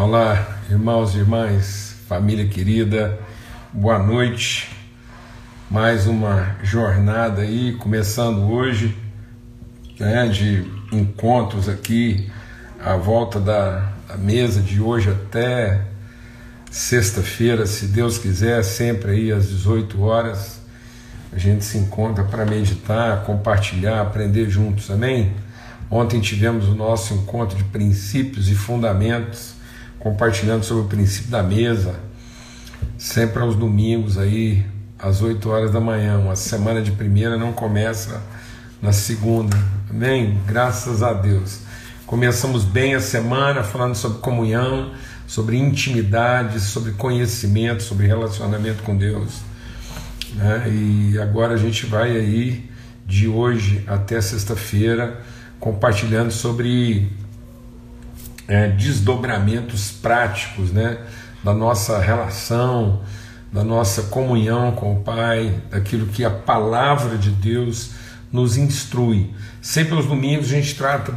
Olá, irmãos e irmãs, família querida, boa noite. Mais uma jornada aí, começando hoje, né, de encontros aqui à volta da, da mesa de hoje até sexta-feira, se Deus quiser, sempre aí às 18 horas. A gente se encontra para meditar, compartilhar, aprender juntos, amém? Ontem tivemos o nosso encontro de princípios e fundamentos compartilhando sobre o princípio da mesa, sempre aos domingos aí, às 8 horas da manhã. Uma semana de primeira não começa na segunda. Amém? Graças a Deus. Começamos bem a semana falando sobre comunhão, sobre intimidade, sobre conhecimento, sobre relacionamento com Deus. Né? E agora a gente vai aí de hoje até sexta-feira compartilhando sobre é, desdobramentos práticos né, da nossa relação, da nossa comunhão com o Pai, daquilo que a palavra de Deus nos instrui. Sempre aos domingos a gente trata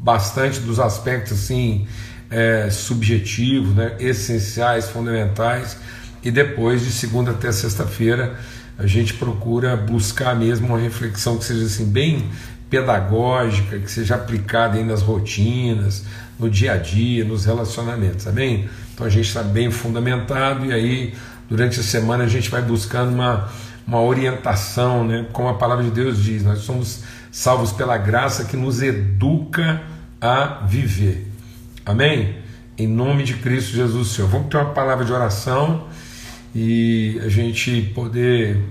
bastante dos aspectos assim é, subjetivos, né, essenciais, fundamentais, e depois de segunda até sexta-feira a gente procura buscar mesmo uma reflexão que seja assim bem pedagógica, que seja aplicada aí nas rotinas, no dia a dia, nos relacionamentos, amém? Então a gente está bem fundamentado e aí durante a semana a gente vai buscando uma, uma orientação, né? Como a palavra de Deus diz, nós somos salvos pela graça que nos educa a viver, amém? Em nome de Cristo Jesus, Senhor. Vamos ter uma palavra de oração e a gente poder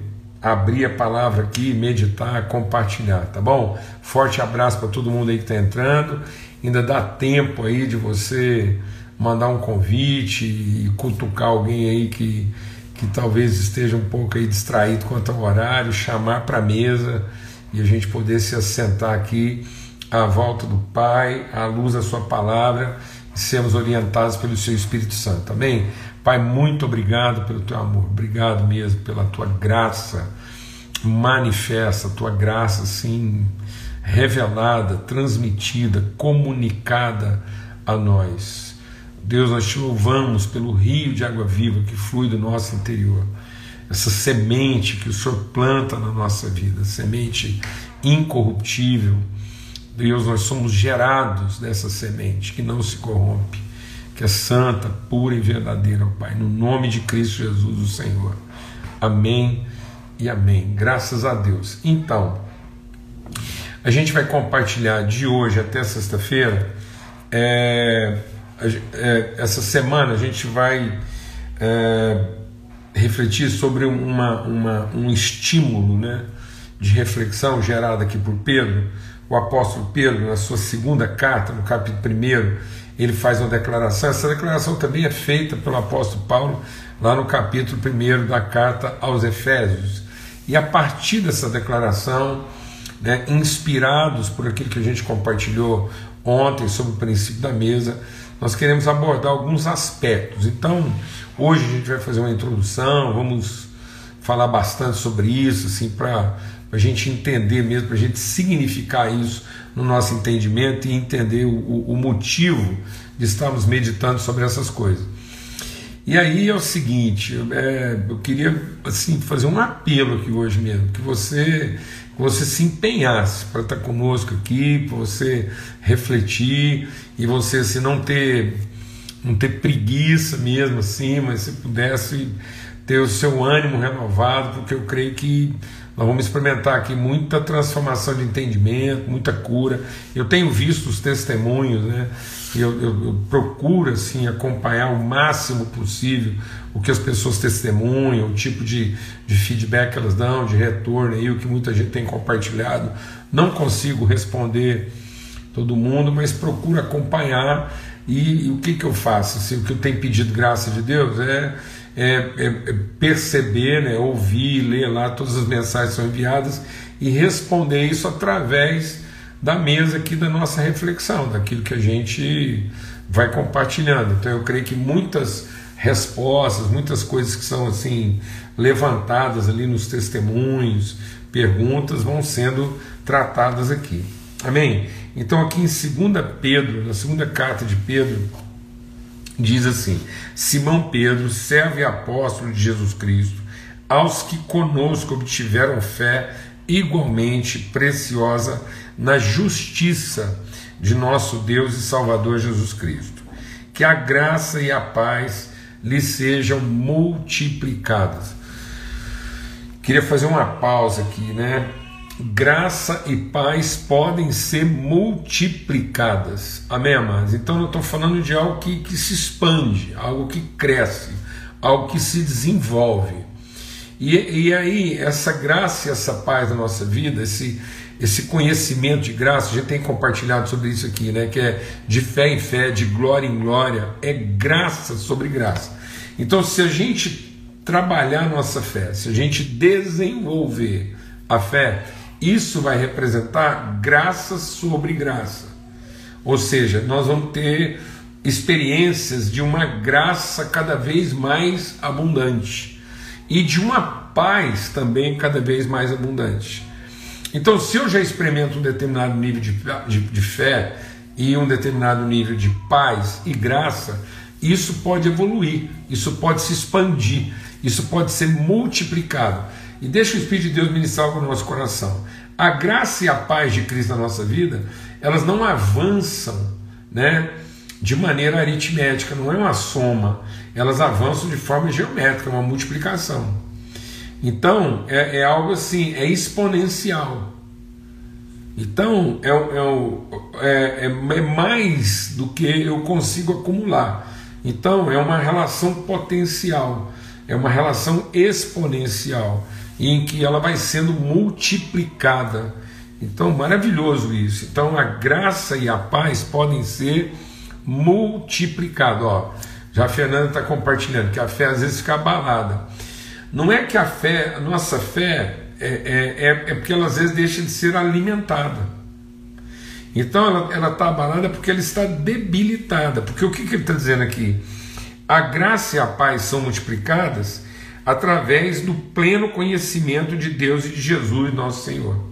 abrir a palavra aqui, meditar, compartilhar, tá bom? Forte abraço para todo mundo aí que está entrando. Ainda dá tempo aí de você mandar um convite e cutucar alguém aí que, que talvez esteja um pouco aí distraído quanto ao horário, chamar para a mesa e a gente poder se assentar aqui à volta do Pai, à luz da Sua palavra e sermos orientados pelo Seu Espírito Santo. Amém? Pai, muito obrigado pelo teu amor, obrigado mesmo pela tua graça manifesta, a tua graça assim revelada, transmitida, comunicada a nós. Deus, nós te louvamos pelo rio de água viva que flui do nosso interior. Essa semente que o Senhor planta na nossa vida, semente incorruptível. Deus, nós somos gerados dessa semente que não se corrompe que é santa, pura e verdadeira, Pai, no nome de Cristo Jesus, o Senhor. Amém e amém. Graças a Deus. Então, a gente vai compartilhar de hoje até sexta-feira. É, é, essa semana a gente vai é, refletir sobre uma, uma, um estímulo né, de reflexão gerado aqui por Pedro. O apóstolo Pedro, na sua segunda carta, no capítulo 1 ele faz uma declaração. Essa declaração também é feita pelo apóstolo Paulo lá no capítulo 1 da carta aos Efésios. E a partir dessa declaração, né, inspirados por aquilo que a gente compartilhou ontem sobre o princípio da mesa, nós queremos abordar alguns aspectos. Então, hoje a gente vai fazer uma introdução, vamos falar bastante sobre isso, assim, para a gente entender mesmo, para a gente significar isso no nosso entendimento e entender o, o motivo de estarmos meditando sobre essas coisas. E aí é o seguinte, é, eu queria assim fazer um apelo aqui hoje mesmo, que você que você se empenhasse para estar conosco aqui, para você refletir e você se assim, não ter não ter preguiça mesmo assim, mas se pudesse ter o seu ânimo renovado, porque eu creio que nós vamos experimentar aqui muita transformação de entendimento, muita cura. Eu tenho visto os testemunhos, né? Eu, eu, eu, procuro assim acompanhar o máximo possível o que as pessoas testemunham, o tipo de, de feedback que elas dão, de retorno aí, o que muita gente tem compartilhado. Não consigo responder todo mundo, mas procuro acompanhar e, e o que, que eu faço? Assim, o que eu tenho pedido graça de Deus é é, é, é perceber, né, ouvir, ler lá todas as mensagens que são enviadas e responder isso através da mesa aqui da nossa reflexão, daquilo que a gente vai compartilhando. Então eu creio que muitas respostas, muitas coisas que são assim levantadas ali nos testemunhos, perguntas vão sendo tratadas aqui. Amém? Então aqui em 2 Pedro, na segunda carta de Pedro, diz assim: Simão Pedro, servo e apóstolo de Jesus Cristo, aos que conosco obtiveram fé igualmente preciosa na justiça de nosso Deus e Salvador Jesus Cristo. Que a graça e a paz lhe sejam multiplicadas. Queria fazer uma pausa aqui, né? Graça e paz podem ser multiplicadas. Amém, amados? Então eu estou falando de algo que, que se expande, algo que cresce, algo que se desenvolve. E, e aí, essa graça e essa paz na nossa vida, esse, esse conhecimento de graça, a gente tem compartilhado sobre isso aqui, né? Que é de fé em fé, de glória em glória, é graça sobre graça. Então, se a gente trabalhar nossa fé, se a gente desenvolver a fé, isso vai representar graça sobre graça. Ou seja, nós vamos ter experiências de uma graça cada vez mais abundante e de uma paz também cada vez mais abundante. Então, se eu já experimento um determinado nível de, de, de fé e um determinado nível de paz e graça, isso pode evoluir, isso pode se expandir, isso pode ser multiplicado. E deixa o Espírito de Deus ministrar algo no nosso coração. A graça e a paz de Cristo na nossa vida, elas não avançam né, de maneira aritmética, não é uma soma, elas avançam de forma geométrica, uma multiplicação. Então, é, é algo assim, é exponencial. Então, é, é, é, é, mais do que eu consigo acumular. Então, é uma relação potencial, é uma relação exponencial, em que ela vai sendo multiplicada. Então, maravilhoso isso. Então, a graça e a paz podem ser multiplicados. Ó, já a Fernanda está compartilhando que a fé às vezes fica abalada. Não é que a fé, a nossa fé, é, é, é, é porque ela às vezes deixa de ser alimentada. Então ela está abalada porque ela está debilitada. Porque o que, que ele está dizendo aqui? A graça e a paz são multiplicadas através do pleno conhecimento de Deus e de Jesus, nosso Senhor.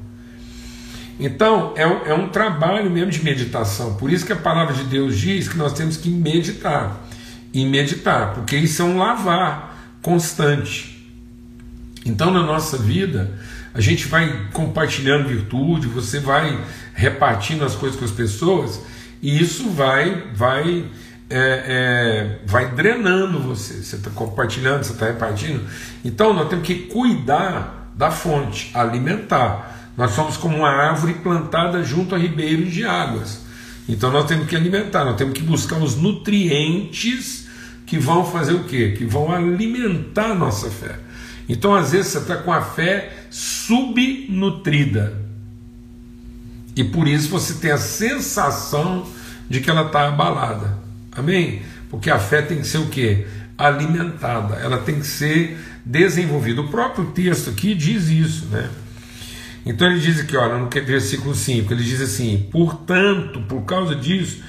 Então, é um, é um trabalho mesmo de meditação. Por isso que a palavra de Deus diz que nós temos que meditar. E meditar, porque isso é um lavar constante. Então, na nossa vida, a gente vai compartilhando virtude, você vai repartindo as coisas com as pessoas, e isso vai, vai, é, é, vai drenando você. Você está compartilhando, você está repartindo. Então, nós temos que cuidar da fonte, alimentar. Nós somos como uma árvore plantada junto a ribeiros de águas. Então, nós temos que alimentar, nós temos que buscar os nutrientes que vão fazer o quê? Que vão alimentar a nossa fé. Então, às vezes, você está com a fé subnutrida. E por isso você tem a sensação de que ela está abalada. Amém? Porque a fé tem que ser o quê? Alimentada, ela tem que ser desenvolvida. O próprio texto aqui diz isso, né? Então ele diz aqui, olha, no versículo 5, ele diz assim: portanto, por causa disso,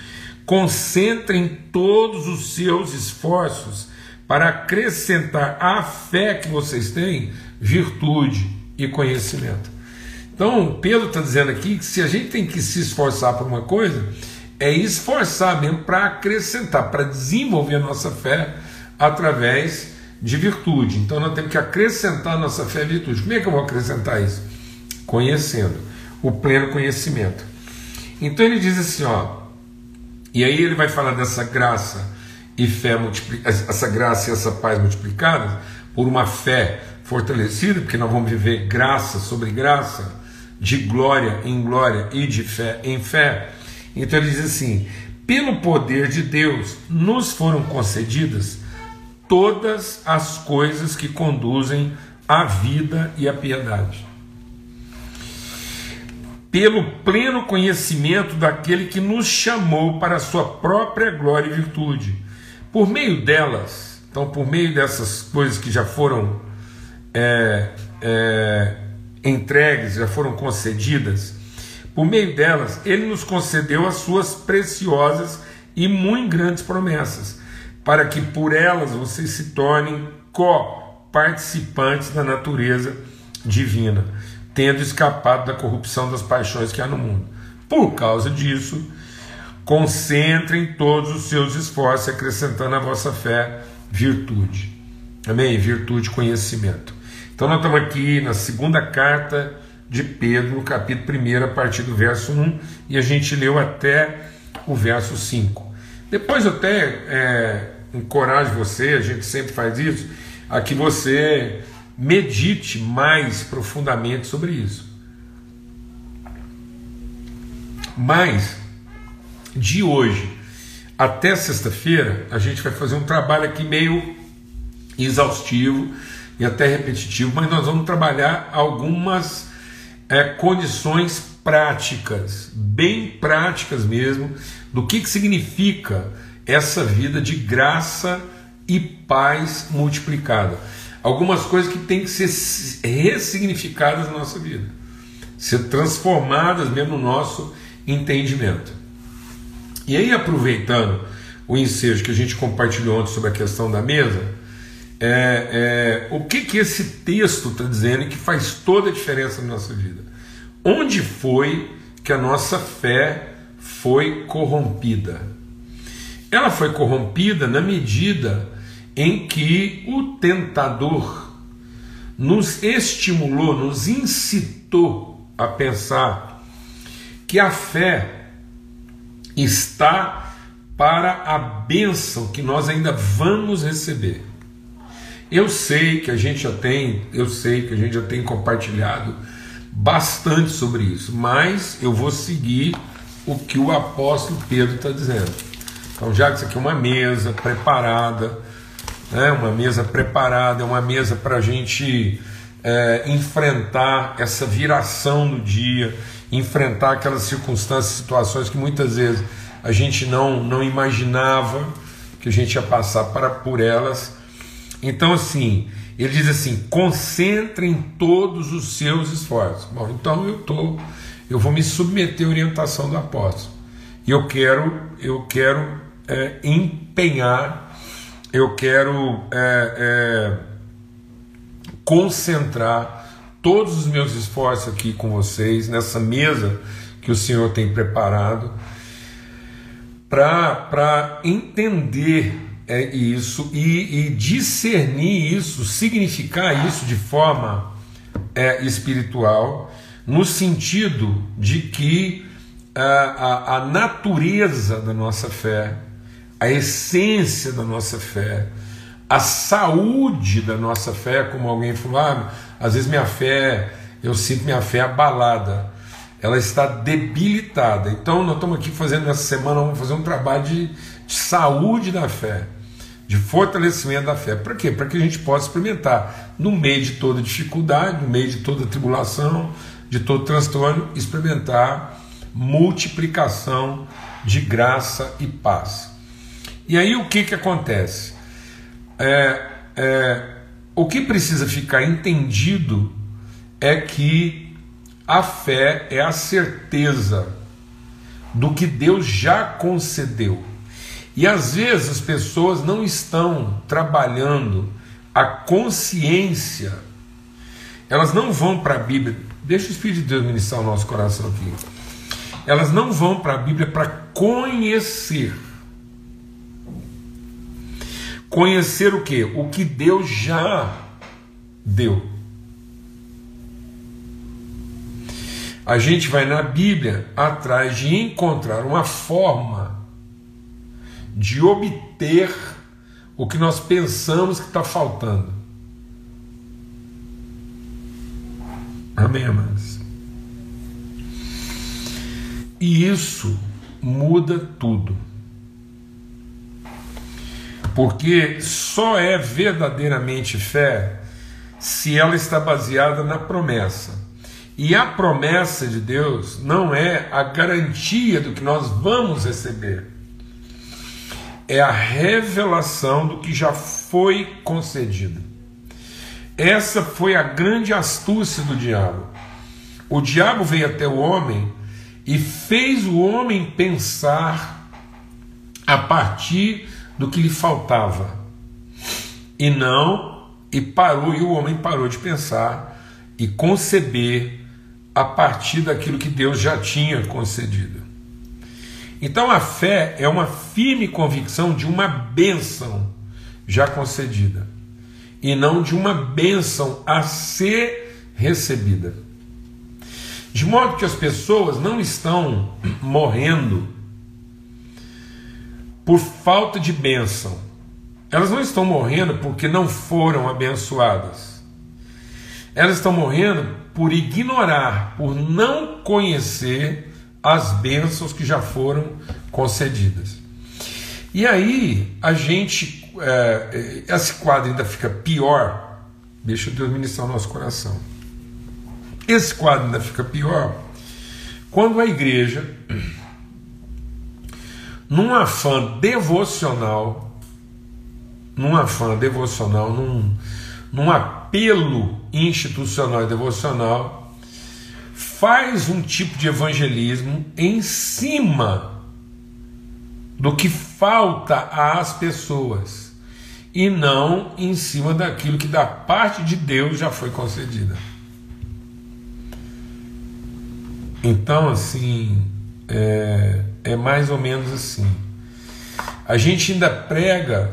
concentrem todos os seus esforços para acrescentar à fé que vocês têm virtude e conhecimento. Então, Pedro está dizendo aqui que se a gente tem que se esforçar por uma coisa, é esforçar mesmo para acrescentar, para desenvolver a nossa fé através de virtude. Então, nós temos que acrescentar a nossa fé à virtude. Como é que eu vou acrescentar isso? Conhecendo, o pleno conhecimento. Então, ele diz assim: ó, e aí ele vai falar dessa graça e fé essa graça e essa paz multiplicadas por uma fé fortalecida, porque nós vamos viver graça sobre graça, de glória em glória e de fé em fé. Então ele diz assim: pelo poder de Deus nos foram concedidas todas as coisas que conduzem à vida e à piedade. Pelo pleno conhecimento daquele que nos chamou para a sua própria glória e virtude por meio delas, então, por meio dessas coisas que já foram é, é, entregues, já foram concedidas, por meio delas, Ele nos concedeu as suas preciosas e muito grandes promessas, para que por elas vocês se tornem co-participantes da natureza divina, tendo escapado da corrupção das paixões que há no mundo. Por causa disso, Concentrem todos os seus esforços, acrescentando à vossa fé virtude. Amém? Virtude, conhecimento. Então, nós estamos aqui na segunda carta de Pedro, capítulo 1, a partir do verso 1, e a gente leu até o verso 5. Depois eu até é, encorajo você, a gente sempre faz isso, a que você medite mais profundamente sobre isso. Mas, de hoje até sexta-feira, a gente vai fazer um trabalho aqui meio exaustivo e até repetitivo, mas nós vamos trabalhar algumas é, condições práticas, bem práticas mesmo, do que, que significa essa vida de graça e paz multiplicada. Algumas coisas que têm que ser ressignificadas na nossa vida, ser transformadas mesmo no nosso entendimento. E aí, aproveitando o ensejo que a gente compartilhou ontem sobre a questão da mesa, é, é, o que, que esse texto está dizendo e que faz toda a diferença na nossa vida? Onde foi que a nossa fé foi corrompida? Ela foi corrompida na medida em que o tentador nos estimulou, nos incitou a pensar que a fé está para a bênção que nós ainda vamos receber. Eu sei que a gente já tem, eu sei que a gente já tem compartilhado bastante sobre isso, mas eu vou seguir o que o apóstolo Pedro está dizendo. Então, já que isso aqui é uma mesa preparada, né, uma mesa preparada, é uma mesa para a gente é, enfrentar essa viração do dia, enfrentar aquelas circunstâncias, situações que muitas vezes a gente não, não imaginava que a gente ia passar para, por elas então, assim, ele diz assim: concentrem todos os seus esforços. Bom, então eu tô, eu vou me submeter à orientação do apóstolo. E eu quero, eu quero é, empenhar, eu quero é, é, concentrar todos os meus esforços aqui com vocês nessa mesa que o Senhor tem preparado para entender é isso e, e, discernir isso, significar isso de forma é, espiritual, no sentido de que a, a, a, natureza da nossa fé, a essência da nossa fé, a saúde da nossa fé, como alguém falou, ah, às vezes minha fé, eu sinto minha fé abalada, ela está debilitada. Então, nós estamos aqui fazendo nessa semana, vamos fazer um trabalho de, de saúde da fé de fortalecimento da fé. Para quê? Para que a gente possa experimentar, no meio de toda dificuldade, no meio de toda tribulação, de todo transtorno, experimentar multiplicação de graça e paz. E aí o que, que acontece? É, é, o que precisa ficar entendido é que a fé é a certeza do que Deus já concedeu e às vezes as pessoas não estão trabalhando a consciência, elas não vão para a Bíblia, deixa o Espírito de Deus ministrar o nosso coração aqui. Elas não vão para a Bíblia para conhecer. Conhecer o que? O que Deus já deu. A gente vai na Bíblia atrás de encontrar uma forma de obter o que nós pensamos que está faltando. Amém, amados? E isso muda tudo. Porque só é verdadeiramente fé se ela está baseada na promessa. E a promessa de Deus não é a garantia do que nós vamos receber é a revelação do que já foi concedido. Essa foi a grande astúcia do diabo. O diabo veio até o homem e fez o homem pensar a partir do que lhe faltava. E não, e parou, e o homem parou de pensar e conceber a partir daquilo que Deus já tinha concedido. Então a fé é uma firme convicção de uma bênção já concedida e não de uma bênção a ser recebida. De modo que as pessoas não estão morrendo por falta de bênção. Elas não estão morrendo porque não foram abençoadas. Elas estão morrendo por ignorar, por não conhecer as bênçãos que já foram concedidas. E aí a gente, é, esse quadro ainda fica pior. Deixa Deus ministrar o nosso coração. Esse quadro ainda fica pior quando a igreja, num afã devocional, num afã devocional, num, num apelo institucional e devocional, faz um tipo de evangelismo em cima do que falta às pessoas e não em cima daquilo que da parte de Deus já foi concedida. Então, assim, é, é mais ou menos assim. A gente ainda prega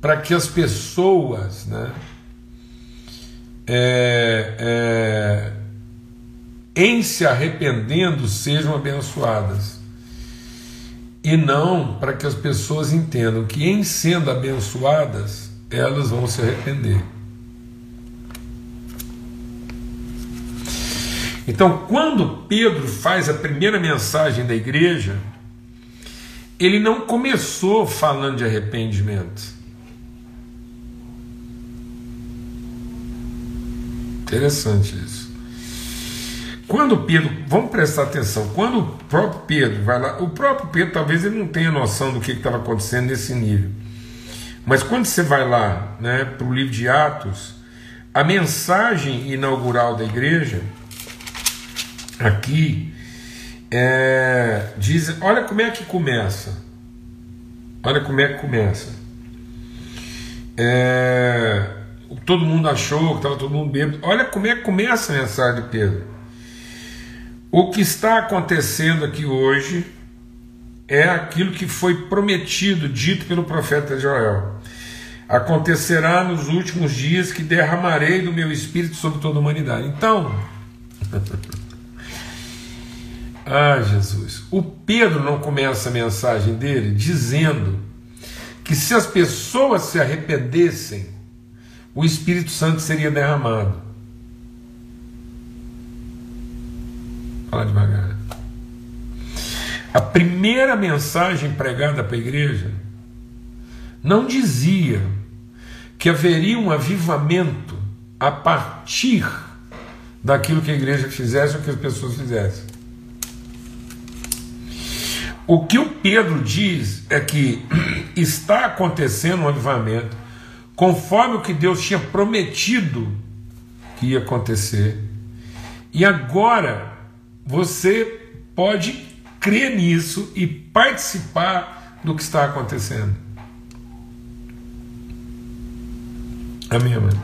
para que as pessoas, né, é, é, em se arrependendo, sejam abençoadas. E não para que as pessoas entendam que, em sendo abençoadas, elas vão se arrepender. Então, quando Pedro faz a primeira mensagem da igreja, ele não começou falando de arrependimento. Interessante isso. Quando Pedro, vamos prestar atenção, quando o próprio Pedro vai lá, o próprio Pedro talvez ele não tenha noção do que estava acontecendo nesse nível. Mas quando você vai lá né, para o livro de Atos, a mensagem inaugural da igreja aqui é, diz, olha como é que começa. Olha como é que começa. É, todo mundo achou que estava todo mundo bêbado. Olha como é que começa a mensagem de Pedro. O que está acontecendo aqui hoje é aquilo que foi prometido, dito pelo profeta Joel. Acontecerá nos últimos dias que derramarei do meu espírito sobre toda a humanidade. Então, Ah, Jesus. O Pedro não começa a mensagem dele dizendo que se as pessoas se arrependessem, o Espírito Santo seria derramado. Fala devagar. A primeira mensagem pregada para a igreja não dizia que haveria um avivamento a partir daquilo que a igreja fizesse ou que as pessoas fizessem. O que o Pedro diz é que está acontecendo um avivamento conforme o que Deus tinha prometido que ia acontecer. E agora você pode crer nisso e participar do que está acontecendo. Amém, amém.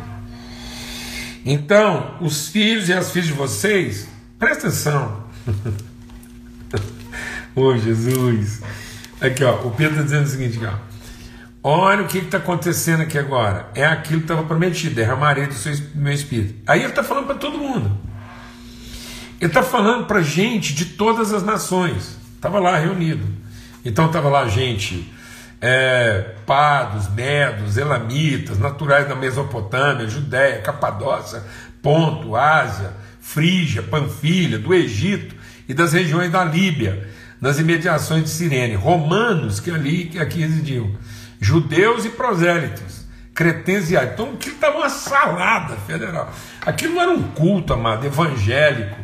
Então, os filhos e as filhas de vocês, presta atenção. Ô Jesus! Aqui, ó, o Pedro está dizendo o seguinte: ó, olha o que está acontecendo aqui agora. É aquilo que estava prometido: derramarei do, seu, meu espírito. Aí ele está falando para todo mundo. Ele está falando para gente de todas as nações. Estava lá reunido. Então estava lá gente, é, pados, medos, elamitas, naturais da Mesopotâmia, Judéia, Capadócia, Ponto, Ásia, Frígia, Panfilha, do Egito e das regiões da Líbia nas imediações de Sirene, romanos que ali que aqui residiam, judeus e prosélitos, cretenses e Então aquilo estava uma salada federal. Aquilo não era um culto, amado, evangélico.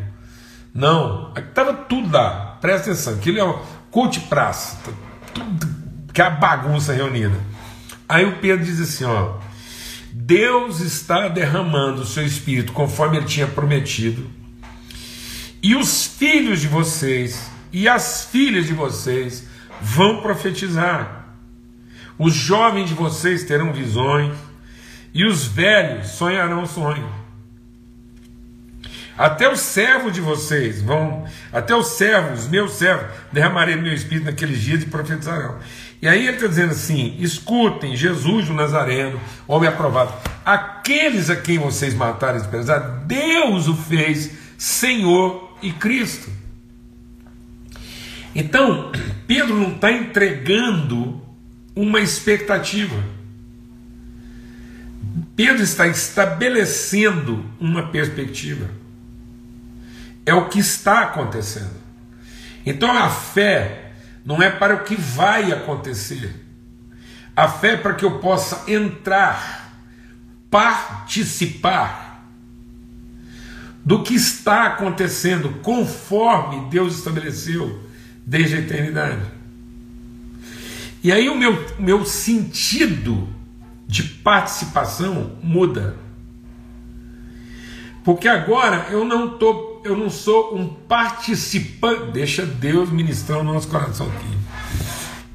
Não, estava tudo lá. Presta atenção, aquilo é um culto de praça, tá tudo, que é a bagunça reunida. Aí o Pedro diz assim: ó, Deus está derramando o seu espírito conforme ele tinha prometido, e os filhos de vocês e as filhas de vocês vão profetizar. Os jovens de vocês terão visões, e os velhos sonharão sonhos. Até os servos de vocês vão, até os servos, meus servos, derramarei meu espírito naqueles dias e profetizarão. E aí ele está dizendo assim: escutem, Jesus o Nazareno, homem aprovado, aqueles a quem vocês mataram e desprezaram, Deus o fez Senhor e Cristo. Então, Pedro não está entregando uma expectativa. Pedro está estabelecendo uma perspectiva. É o que está acontecendo. Então a fé não é para o que vai acontecer. A fé é para que eu possa entrar, participar do que está acontecendo conforme Deus estabeleceu desde a eternidade. E aí o meu, meu sentido de participação muda. Porque agora eu não tô, eu não sou um participante, deixa Deus ministrar o nosso coração aqui.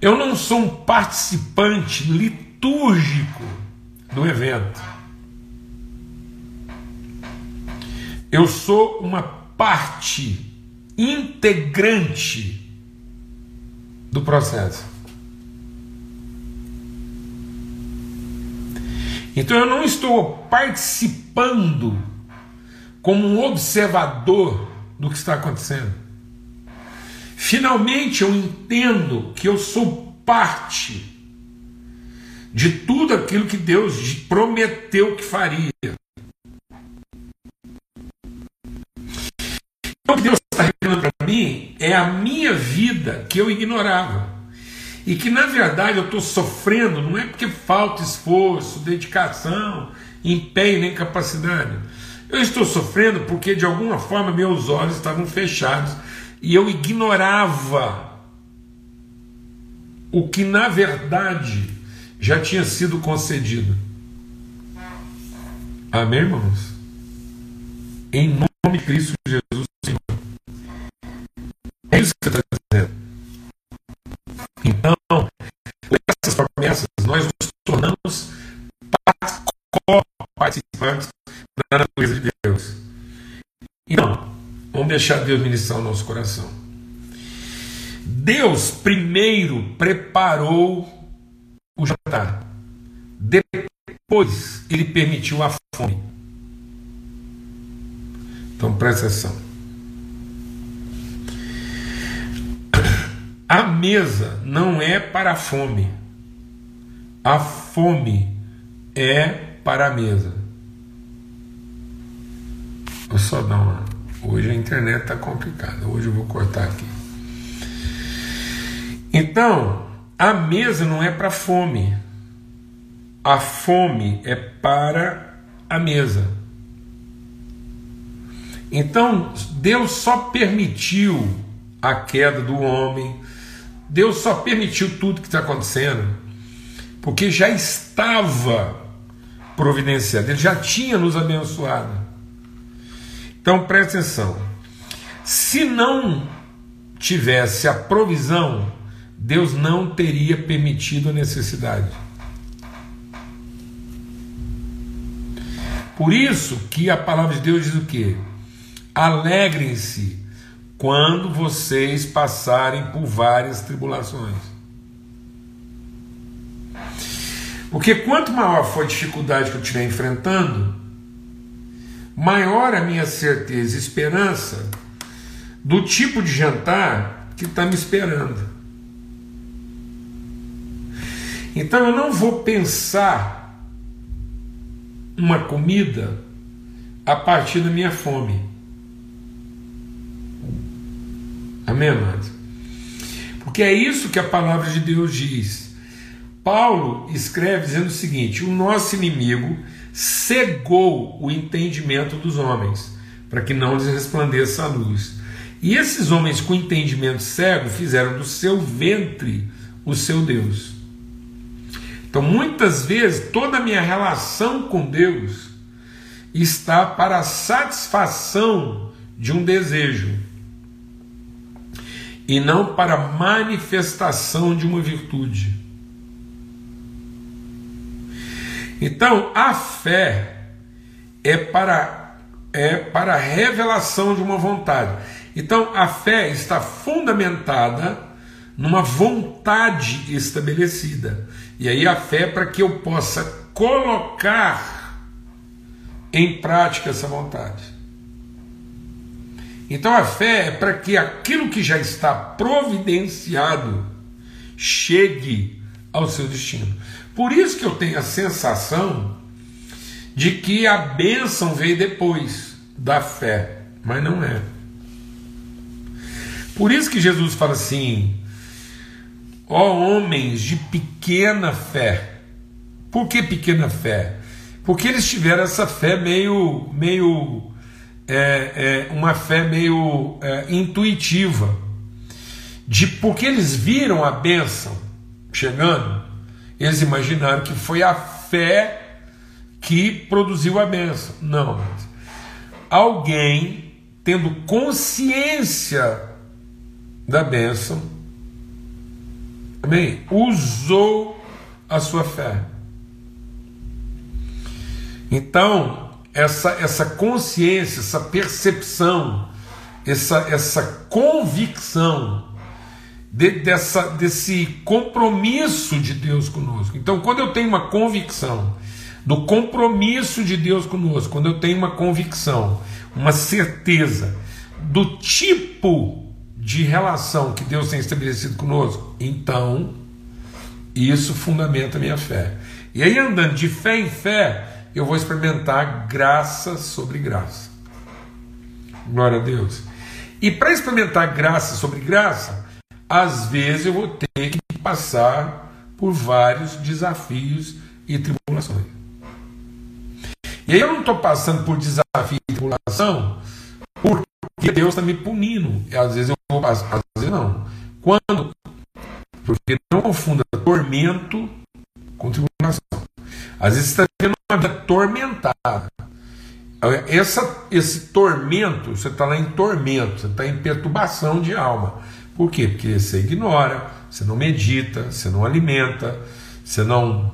Eu não sou um participante litúrgico do evento. Eu sou uma parte integrante do processo. Então eu não estou participando como um observador do que está acontecendo. Finalmente eu entendo que eu sou parte de tudo aquilo que Deus prometeu que faria. O que Deus mim é a minha vida que eu ignorava. E que na verdade eu estou sofrendo não é porque falta esforço, dedicação, empenho nem capacidade. Eu estou sofrendo porque de alguma forma meus olhos estavam fechados e eu ignorava o que na verdade já tinha sido concedido. Amém, irmãos? Em nome de Cristo Jesus, isso que você está dizendo. Então, essas promessas, nós nos tornamos participantes da natureza de Deus. Então, vamos deixar Deus ministrar o nosso coração. Deus primeiro preparou o jantar. Depois ele permitiu a fome. Então presta atenção. A mesa não é para a fome. A fome é para a mesa. Vou só dar uma. Hoje a internet está complicada. Hoje eu vou cortar aqui. Então, a mesa não é para fome. A fome é para a mesa. Então, Deus só permitiu a queda do homem, Deus só permitiu tudo que está acontecendo porque já estava providenciado, Ele já tinha nos abençoado. Então preste atenção: se não tivesse a provisão, Deus não teria permitido a necessidade. Por isso que a palavra de Deus diz o que? Alegrem-se quando vocês passarem por várias tribulações. Porque quanto maior for a dificuldade que eu estiver enfrentando, maior a minha certeza e esperança do tipo de jantar que está me esperando. Então eu não vou pensar uma comida a partir da minha fome. Amém, amados? Porque é isso que a palavra de Deus diz. Paulo escreve dizendo o seguinte: o nosso inimigo cegou o entendimento dos homens, para que não lhes resplandeça a luz. E esses homens com entendimento cego fizeram do seu ventre o seu Deus. Então, muitas vezes, toda a minha relação com Deus está para a satisfação de um desejo e não para manifestação de uma virtude. Então, a fé é para é para a revelação de uma vontade. Então a fé está fundamentada numa vontade estabelecida. E aí a fé é para que eu possa colocar em prática essa vontade. Então a fé é para que aquilo que já está providenciado chegue ao seu destino. Por isso que eu tenho a sensação de que a bênção veio depois da fé, mas não é. Por isso que Jesus fala assim: ó homens de pequena fé. Por que pequena fé? Porque eles tiveram essa fé meio, meio é, é, uma fé meio é, intuitiva, de porque eles viram a bênção chegando, eles imaginaram que foi a fé que produziu a bênção. Não. Alguém tendo consciência da bênção, amém? Usou a sua fé. Então, essa, essa consciência, essa percepção, essa, essa convicção de, dessa, desse compromisso de Deus conosco. Então, quando eu tenho uma convicção do compromisso de Deus conosco, quando eu tenho uma convicção, uma certeza do tipo de relação que Deus tem estabelecido conosco, então isso fundamenta a minha fé. E aí, andando de fé em fé, eu vou experimentar graça sobre graça. Glória a Deus. E para experimentar graça sobre graça, às vezes eu vou ter que passar por vários desafios e tribulações. E aí eu não estou passando por desafio e tribulação porque Deus está me punindo. E às vezes eu vou passar, às vezes não. Quando? Porque não confunda tormento com tribulação. Às vezes você está tendo uma vida tormentada. Essa, esse tormento, você está lá em tormento, você está em perturbação de alma. Por quê? Porque você ignora, você não medita, você não alimenta, você não,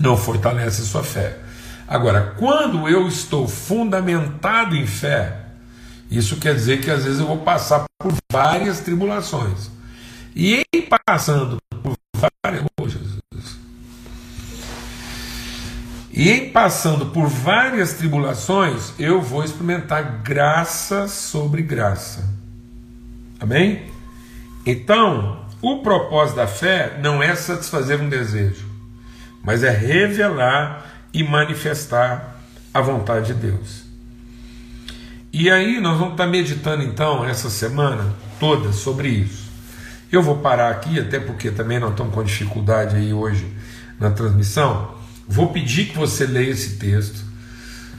não fortalece a sua fé. Agora, quando eu estou fundamentado em fé, isso quer dizer que às vezes eu vou passar por várias tribulações. E em passando por várias. Oh, Jesus. E em passando por várias tribulações, eu vou experimentar graça sobre graça. Amém? Então, o propósito da fé não é satisfazer um desejo, mas é revelar e manifestar a vontade de Deus. E aí nós vamos estar meditando então essa semana toda sobre isso. Eu vou parar aqui, até porque também nós estamos com dificuldade aí hoje na transmissão. Vou pedir que você leia esse texto,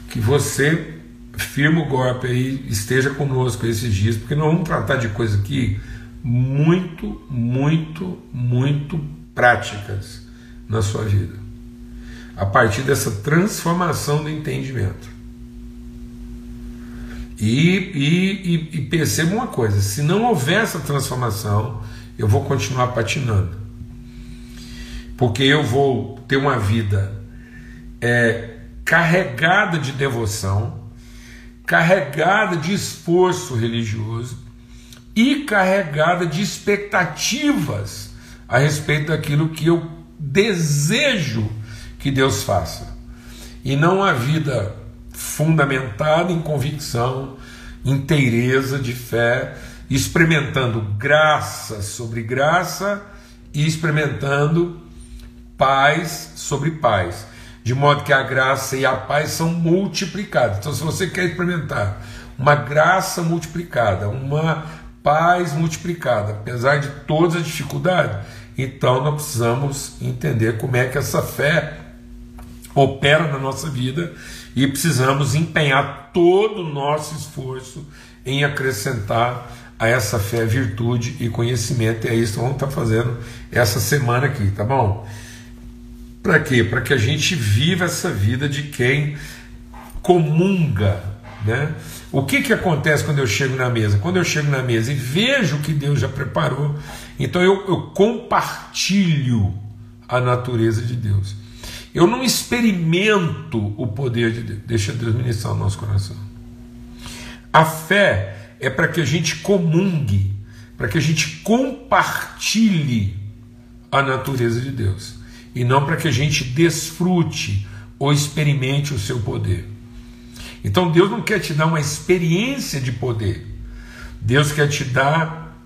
que você firme o golpe aí, esteja conosco esses dias, porque nós vamos tratar de coisas aqui muito, muito, muito práticas na sua vida a partir dessa transformação do entendimento. E, e, e, e perceba uma coisa: se não houver essa transformação, eu vou continuar patinando. Porque eu vou ter uma vida é, carregada de devoção, carregada de esforço religioso e carregada de expectativas a respeito daquilo que eu desejo que Deus faça. E não a vida fundamentada em convicção, inteireza de fé, experimentando graça sobre graça e experimentando paz sobre paz. De modo que a graça e a paz são multiplicadas. Então, se você quer experimentar uma graça multiplicada, uma paz multiplicada, apesar de todas as dificuldades, então nós precisamos entender como é que essa fé opera na nossa vida e precisamos empenhar todo o nosso esforço em acrescentar a essa fé virtude e conhecimento. E é isso que vamos estar fazendo essa semana aqui, tá bom? Para quê? Para que a gente viva essa vida de quem comunga, né? O que, que acontece quando eu chego na mesa? Quando eu chego na mesa e vejo que Deus já preparou, então eu, eu compartilho a natureza de Deus. Eu não experimento o poder de Deus. Deixa Deus ministrar o nosso coração. A fé é para que a gente comungue, para que a gente compartilhe a natureza de Deus, e não para que a gente desfrute ou experimente o seu poder. Então Deus não quer te dar uma experiência de poder, Deus quer te dar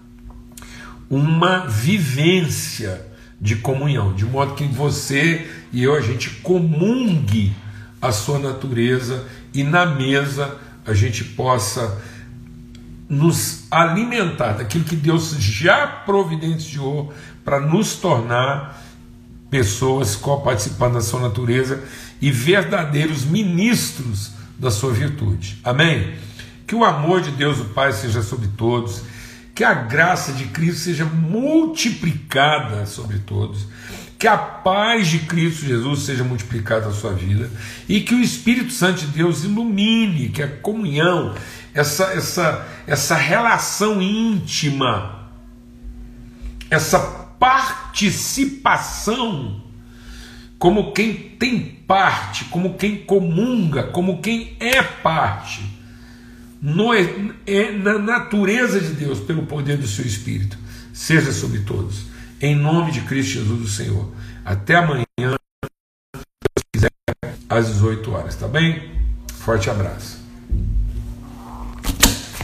uma vivência de comunhão, de modo que você e eu a gente comungue a sua natureza e na mesa a gente possa nos alimentar daquilo que Deus já providenciou para nos tornar pessoas co-participando da sua natureza e verdadeiros ministros da sua virtude. Amém? Que o amor de Deus, o Pai, seja sobre todos, que a graça de Cristo seja multiplicada sobre todos, que a paz de Cristo Jesus seja multiplicada na sua vida e que o Espírito Santo de Deus ilumine, que a comunhão, essa, essa, essa relação íntima, essa participação, como quem tem parte, como quem comunga, como quem é parte, no, é, na natureza de Deus, pelo poder do seu Espírito, seja sobre todos. Em nome de Cristo Jesus, o Senhor. Até amanhã, se Deus quiser, às 18 horas, tá bem? Forte abraço.